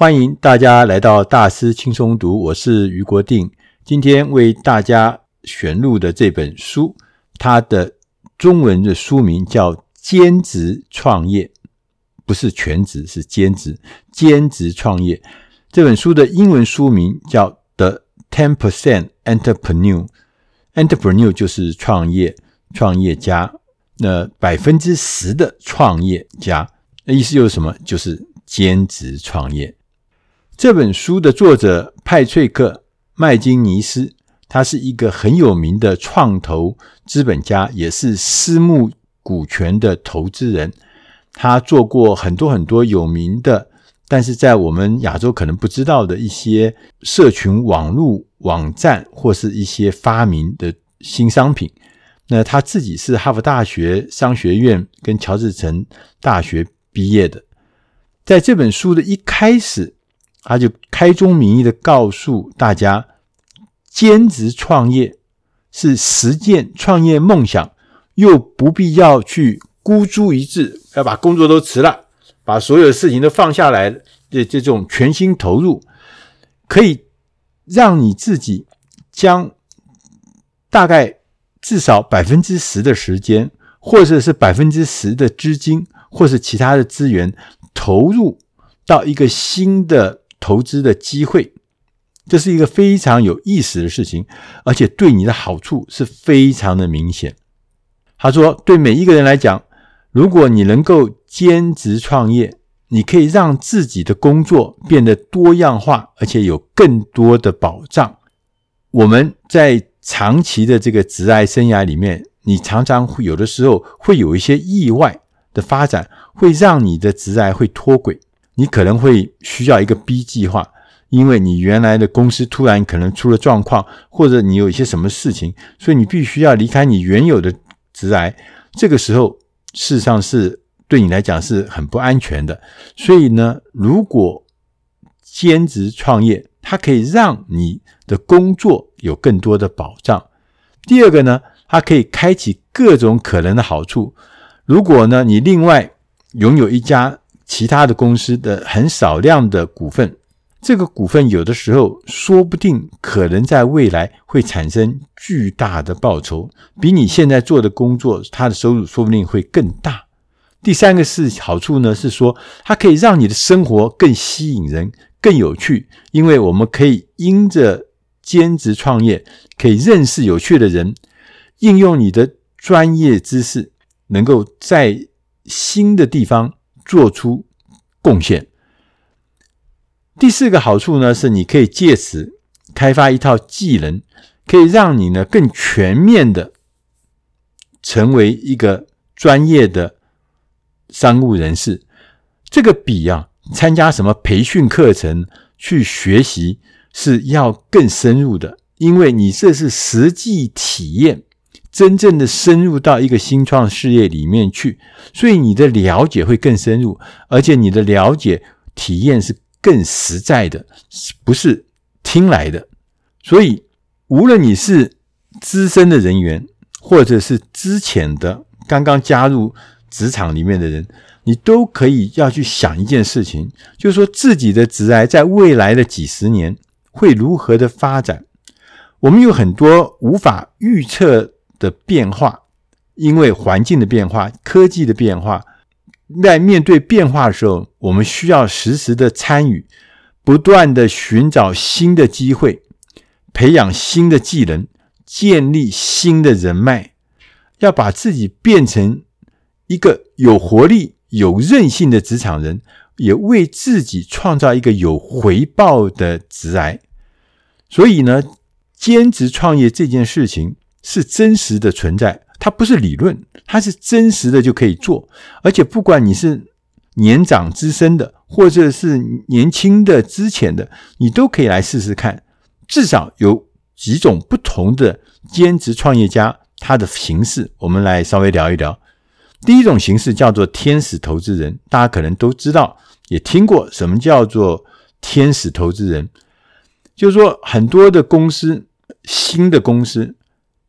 欢迎大家来到大师轻松读，我是余国定。今天为大家选录的这本书，它的中文的书名叫《兼职创业》，不是全职，是兼职。兼职创业这本书的英文书名叫《The Ten Percent Entrepreneur》，Entrepreneur 就是创业、创业家。那百分之十的创业家，那意思又是什么？就是兼职创业。这本书的作者派翠克·麦金尼斯，他是一个很有名的创投资本家，也是私募股权的投资人。他做过很多很多有名的，但是在我们亚洲可能不知道的一些社群网络网站或是一些发明的新商品。那他自己是哈佛大学商学院跟乔治城大学毕业的。在这本书的一开始，他就开宗明义的告诉大家，兼职创业是实践创业梦想，又不必要去孤注一掷，要把工作都辞了，把所有事情都放下来这这种全心投入，可以让你自己将大概至少百分之十的时间，或者是百分之十的资金，或是其他的资源投入到一个新的。投资的机会，这是一个非常有意思的事情，而且对你的好处是非常的明显。他说，对每一个人来讲，如果你能够兼职创业，你可以让自己的工作变得多样化，而且有更多的保障。我们在长期的这个职涯生涯里面，你常常会有的时候会有一些意外的发展，会让你的职涯会脱轨。你可能会需要一个 B 计划，因为你原来的公司突然可能出了状况，或者你有一些什么事情，所以你必须要离开你原有的职涯。这个时候，事实上是对你来讲是很不安全的。所以呢，如果兼职创业，它可以让你的工作有更多的保障。第二个呢，它可以开启各种可能的好处。如果呢，你另外拥有一家。其他的公司的很少量的股份，这个股份有的时候说不定可能在未来会产生巨大的报酬，比你现在做的工作，它的收入说不定会更大。第三个是好处呢，是说它可以让你的生活更吸引人、更有趣，因为我们可以因着兼职创业，可以认识有趣的人，应用你的专业知识，能够在新的地方。做出贡献。第四个好处呢，是你可以借此开发一套技能，可以让你呢更全面的成为一个专业的商务人士。这个比啊参加什么培训课程去学习是要更深入的，因为你这是实际体验。真正的深入到一个新创事业里面去，所以你的了解会更深入，而且你的了解体验是更实在的，不是听来的。所以，无论你是资深的人员，或者是资浅的刚刚加入职场里面的人，你都可以要去想一件事情，就是说自己的职涯在未来的几十年会如何的发展。我们有很多无法预测的变化，因为环境的变化、科技的变化，在面对变化的时候，我们需要实时的参与，不断的寻找新的机会，培养新的技能，建立新的人脉，要把自己变成一个有活力、有韧性的职场人，也为自己创造一个有回报的职涯。所以呢，兼职创业这件事情。是真实的存在，它不是理论，它是真实的就可以做。而且不管你是年长资深的，或者是年轻的资浅的，你都可以来试试看。至少有几种不同的兼职创业家，他的形式，我们来稍微聊一聊。第一种形式叫做天使投资人，大家可能都知道，也听过什么叫做天使投资人，就是说很多的公司，新的公司。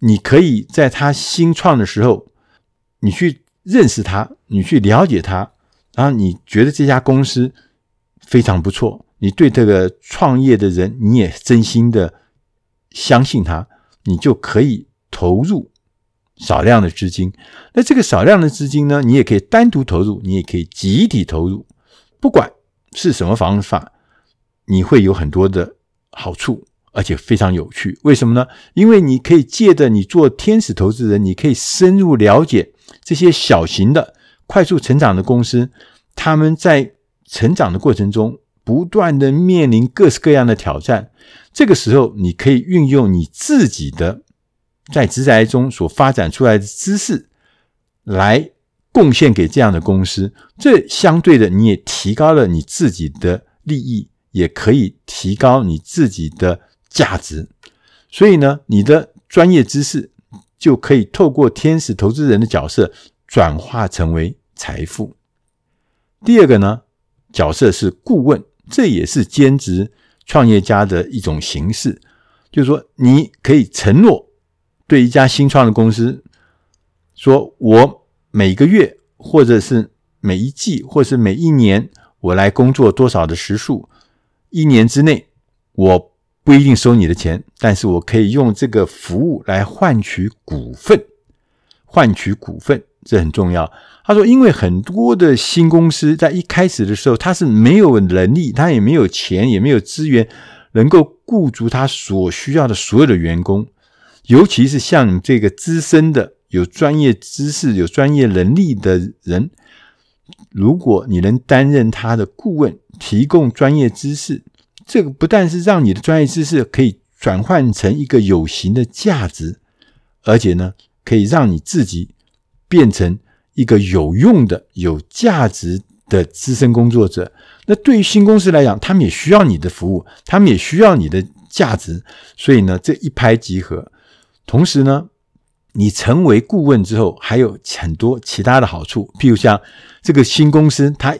你可以在他新创的时候，你去认识他，你去了解他，然后你觉得这家公司非常不错，你对这个创业的人，你也真心的相信他，你就可以投入少量的资金。那这个少量的资金呢，你也可以单独投入，你也可以集体投入，不管是什么方法，你会有很多的好处。而且非常有趣，为什么呢？因为你可以借着你做天使投资人，你可以深入了解这些小型的、快速成长的公司，他们在成长的过程中不断的面临各式各样的挑战。这个时候，你可以运用你自己的在职宅中所发展出来的知识，来贡献给这样的公司。这相对的，你也提高了你自己的利益，也可以提高你自己的。价值，所以呢，你的专业知识就可以透过天使投资人的角色转化成为财富。第二个呢，角色是顾问，这也是兼职创业家的一种形式。就是说，你可以承诺对一家新创的公司，说我每个月或者是每一季或是每一年，我来工作多少的时数，一年之内我。不一定收你的钱，但是我可以用这个服务来换取股份，换取股份，这很重要。他说，因为很多的新公司在一开始的时候，他是没有能力，他也没有钱，也没有资源，能够雇足他所需要的所有的员工，尤其是像这个资深的、有专业知识、有专业能力的人，如果你能担任他的顾问，提供专业知识。这个不但是让你的专业知识可以转换成一个有形的价值，而且呢，可以让你自己变成一个有用的、有价值的资深工作者。那对于新公司来讲，他们也需要你的服务，他们也需要你的价值。所以呢，这一拍即合。同时呢，你成为顾问之后，还有很多其他的好处，譬如像这个新公司，它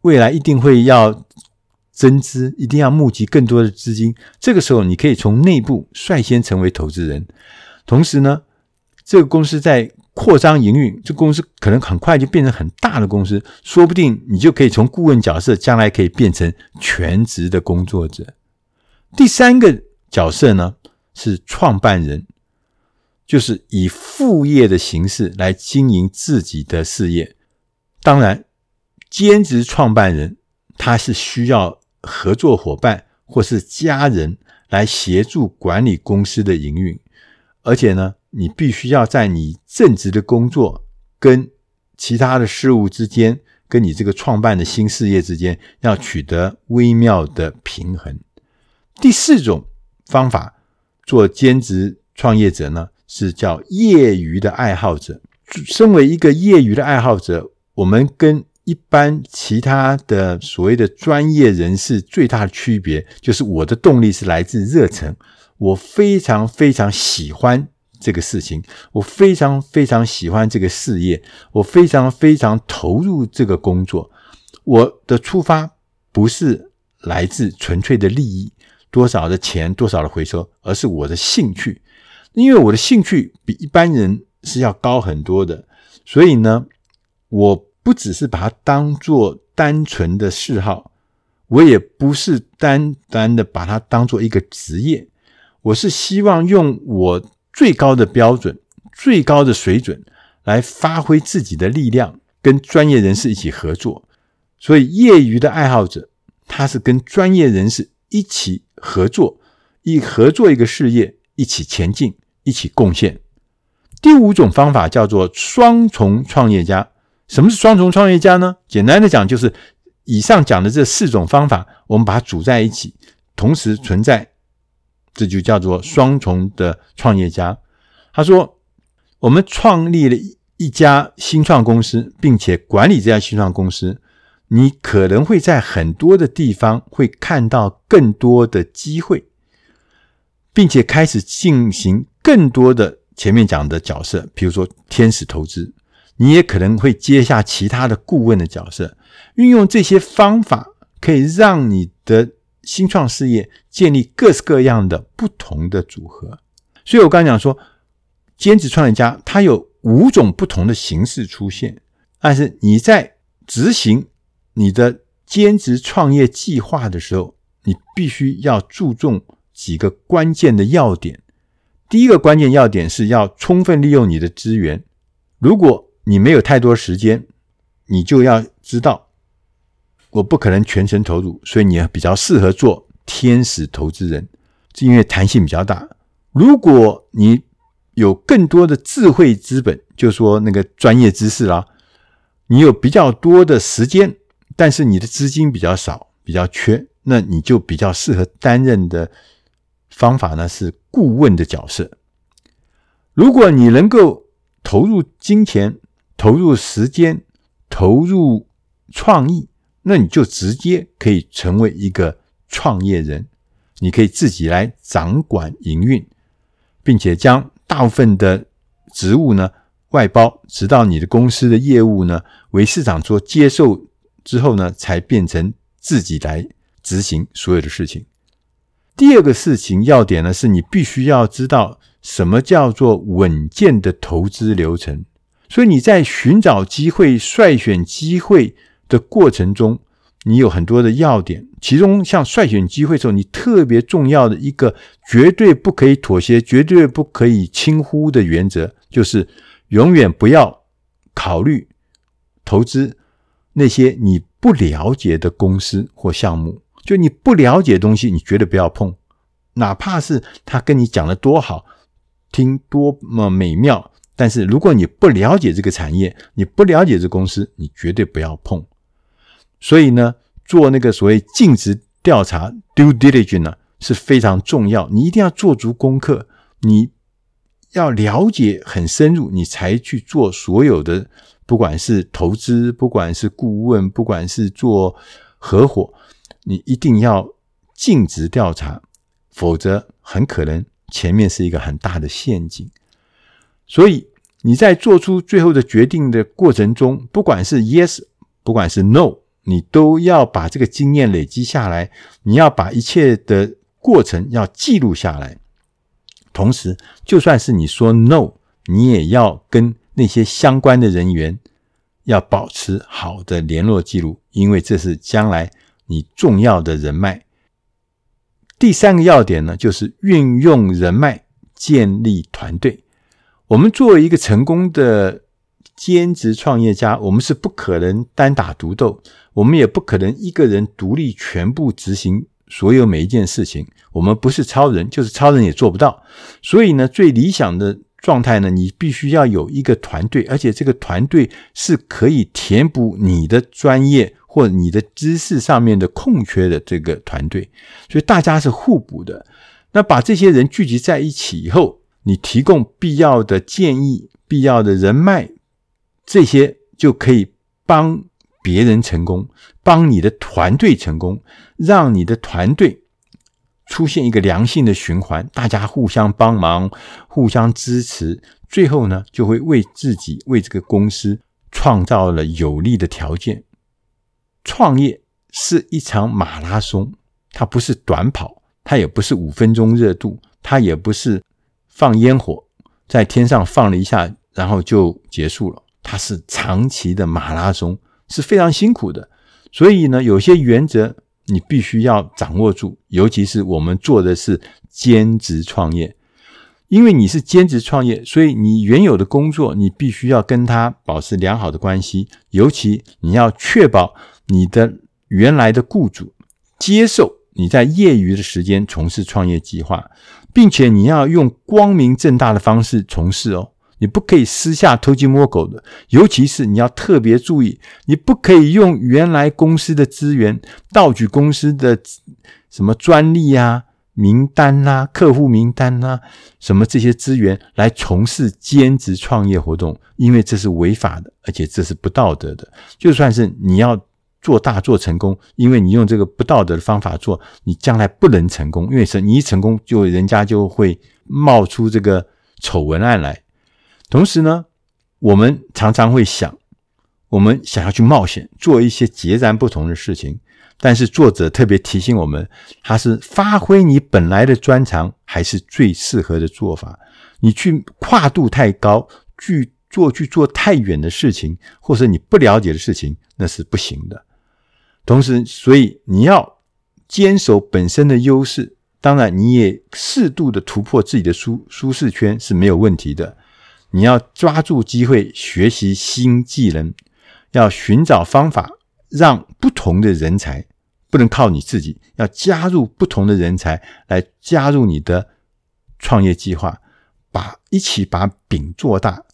未来一定会要。增资一定要募集更多的资金，这个时候你可以从内部率先成为投资人。同时呢，这个公司在扩张营运，这公司可能很快就变成很大的公司，说不定你就可以从顾问角色将来可以变成全职的工作者。第三个角色呢，是创办人，就是以副业的形式来经营自己的事业。当然，兼职创办人他是需要。合作伙伴或是家人来协助管理公司的营运，而且呢，你必须要在你正职的工作跟其他的事物之间，跟你这个创办的新事业之间，要取得微妙的平衡。第四种方法做兼职创业者呢，是叫业余的爱好者。身为一个业余的爱好者，我们跟一般其他的所谓的专业人士最大的区别，就是我的动力是来自热忱，我非常非常喜欢这个事情，我非常非常喜欢这个事业，我非常非常投入这个工作。我的出发不是来自纯粹的利益，多少的钱，多少的回收，而是我的兴趣，因为我的兴趣比一般人是要高很多的，所以呢，我。不只是把它当做单纯的嗜好，我也不是单单的把它当做一个职业，我是希望用我最高的标准、最高的水准来发挥自己的力量，跟专业人士一起合作。所以，业余的爱好者，他是跟专业人士一起合作，一合作一个事业，一起前进，一起贡献。第五种方法叫做双重创业家。什么是双重创业家呢？简单的讲，就是以上讲的这四种方法，我们把它组在一起，同时存在，这就叫做双重的创业家。他说，我们创立了一家新创公司，并且管理这家新创公司，你可能会在很多的地方会看到更多的机会，并且开始进行更多的前面讲的角色，比如说天使投资。你也可能会接下其他的顾问的角色，运用这些方法，可以让你的新创事业建立各式各样的不同的组合。所以我刚才讲说，兼职创业家他有五种不同的形式出现，但是你在执行你的兼职创业计划的时候，你必须要注重几个关键的要点。第一个关键要点是要充分利用你的资源。如果你没有太多时间，你就要知道，我不可能全程投入，所以你比较适合做天使投资人，是因为弹性比较大。如果你有更多的智慧资本，就说那个专业知识啦，你有比较多的时间，但是你的资金比较少，比较缺，那你就比较适合担任的方法呢，是顾问的角色。如果你能够投入金钱、投入时间、投入创意，那你就直接可以成为一个创业人。你可以自己来掌管营运，并且将大部分的职务呢外包，直到你的公司的业务呢为市场所接受之后呢，才变成自己来执行所有的事情。第二个事情要点呢，是你必须要知道什么叫做稳健的投资流程。所以你在寻找机会、筛选机会的过程中，你有很多的要点。其中，像筛选机会的时候，你特别重要的一个绝对不可以妥协、绝对不可以轻忽的原则，就是永远不要考虑投资那些你不了解的公司或项目。就你不了解的东西，你绝对不要碰，哪怕是他跟你讲的多好，听多么美妙，但是如果你不了解这个产业，你不了解这公司，你绝对不要碰。所以呢，做那个所谓尽职调查 （due diligence） 呢是非常重要，你一定要做足功课，你要了解很深入，你才去做所有的，不管是投资，不管是顾问，不管是做合伙。你一定要尽职调查，否则很可能前面是一个很大的陷阱。所以你在做出最后的决定的过程中，不管是 yes，不管是 no，你都要把这个经验累积下来。你要把一切的过程要记录下来。同时，就算是你说 no，你也要跟那些相关的人员要保持好的联络记录，因为这是将来。你重要的人脉，第三个要点呢，就是运用人脉建立团队。我们作为一个成功的兼职创业家，我们是不可能单打独斗，我们也不可能一个人独立全部执行所有每一件事情。我们不是超人，就是超人也做不到。所以呢，最理想的状态呢，你必须要有一个团队，而且这个团队是可以填补你的专业。或你的知识上面的空缺的这个团队，所以大家是互补的。那把这些人聚集在一起以后，你提供必要的建议、必要的人脉，这些就可以帮别人成功，帮你的团队成功，让你的团队出现一个良性的循环，大家互相帮忙、互相支持，最后呢，就会为自己、为这个公司创造了有利的条件。创业是一场马拉松，它不是短跑，它也不是五分钟热度，它也不是放烟火在天上放了一下，然后就结束了。它是长期的马拉松，是非常辛苦的。所以呢，有些原则你必须要掌握住，尤其是我们做的是兼职创业。因为你是兼职创业，所以你原有的工作你必须要跟他保持良好的关系，尤其你要确保你的原来的雇主接受你在业余的时间从事创业计划，并且你要用光明正大的方式从事哦，你不可以私下偷鸡摸狗的，尤其是你要特别注意，你不可以用原来公司的资源盗取公司的什么专利啊。名单呐、客户名单呐、什么这些资源来从事兼职创业活动，因为这是违法的，而且这是不道德的。就算是你要做大做成功，因为你用这个不道德的方法做，你将来不能成功，因为是你一成功，就人家就会冒出这个丑闻案来。同时呢，我们常常会想，我们想要去冒险，做一些截然不同的事情。但是作者特别提醒我们，他是发挥你本来的专长，还是最适合的做法。你去跨度太高，去做去做太远的事情，或者你不了解的事情，那是不行的。同时，所以你要坚守本身的优势，当然你也适度的突破自己的舒舒适圈是没有问题的。你要抓住机会学习新技能，要寻找方法，让不同的人才不能靠你自己，要加入不同的人才来加入你的创业计划，把一起把饼做大。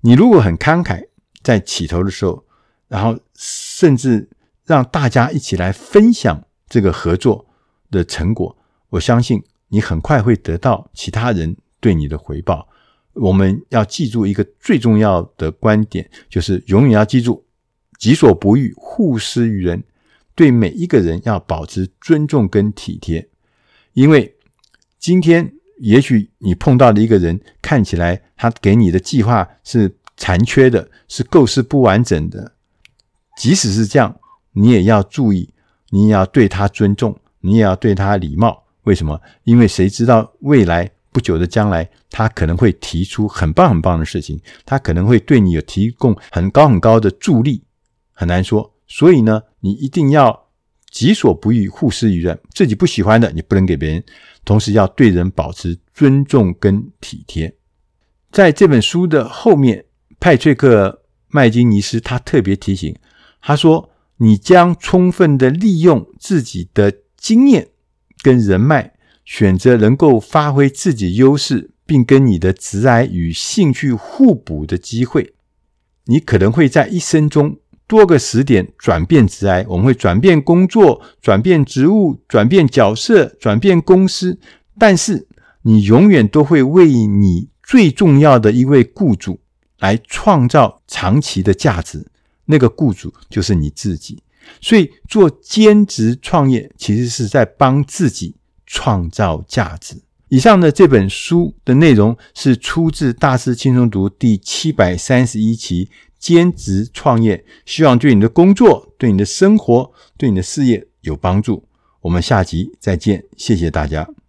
你如果很慷慨，在起头的时候，然后甚至让大家一起来分享这个合作的成果，我相信你很快会得到其他人对你的回报。我们要记住一个最重要的观点，就是永远要记住“己所不欲，勿施于人”。对每一个人要保持尊重跟体贴，因为今天也许你碰到的一个人看起来他给你的计划是残缺的，是构思不完整的。即使是这样，你也要注意，你也要对他尊重，你也要对他礼貌。为什么？因为谁知道未来？不久的将来，他可能会提出很棒很棒的事情，他可能会对你有提供很高很高的助力，很难说。所以呢，你一定要己所不欲，勿施于人。自己不喜欢的，你不能给别人。同时，要对人保持尊重跟体贴。在这本书的后面，派翠克麦金尼斯他特别提醒，他说：“你将充分的利用自己的经验跟人脉。”选择能够发挥自己优势，并跟你的职涯与兴趣互补的机会，你可能会在一生中多个时点转变职涯。我们会转变工作、转变职务、转变角色、转变公司，但是你永远都会为你最重要的一位雇主来创造长期的价值。那个雇主就是你自己。所以做兼职创业，其实是在帮自己。创造价值。以上的这本书的内容是出自《大师轻松读》第七百三十一期《兼职创业》，希望对你的工作、对你的生活、对你的事业有帮助。我们下集再见，谢谢大家。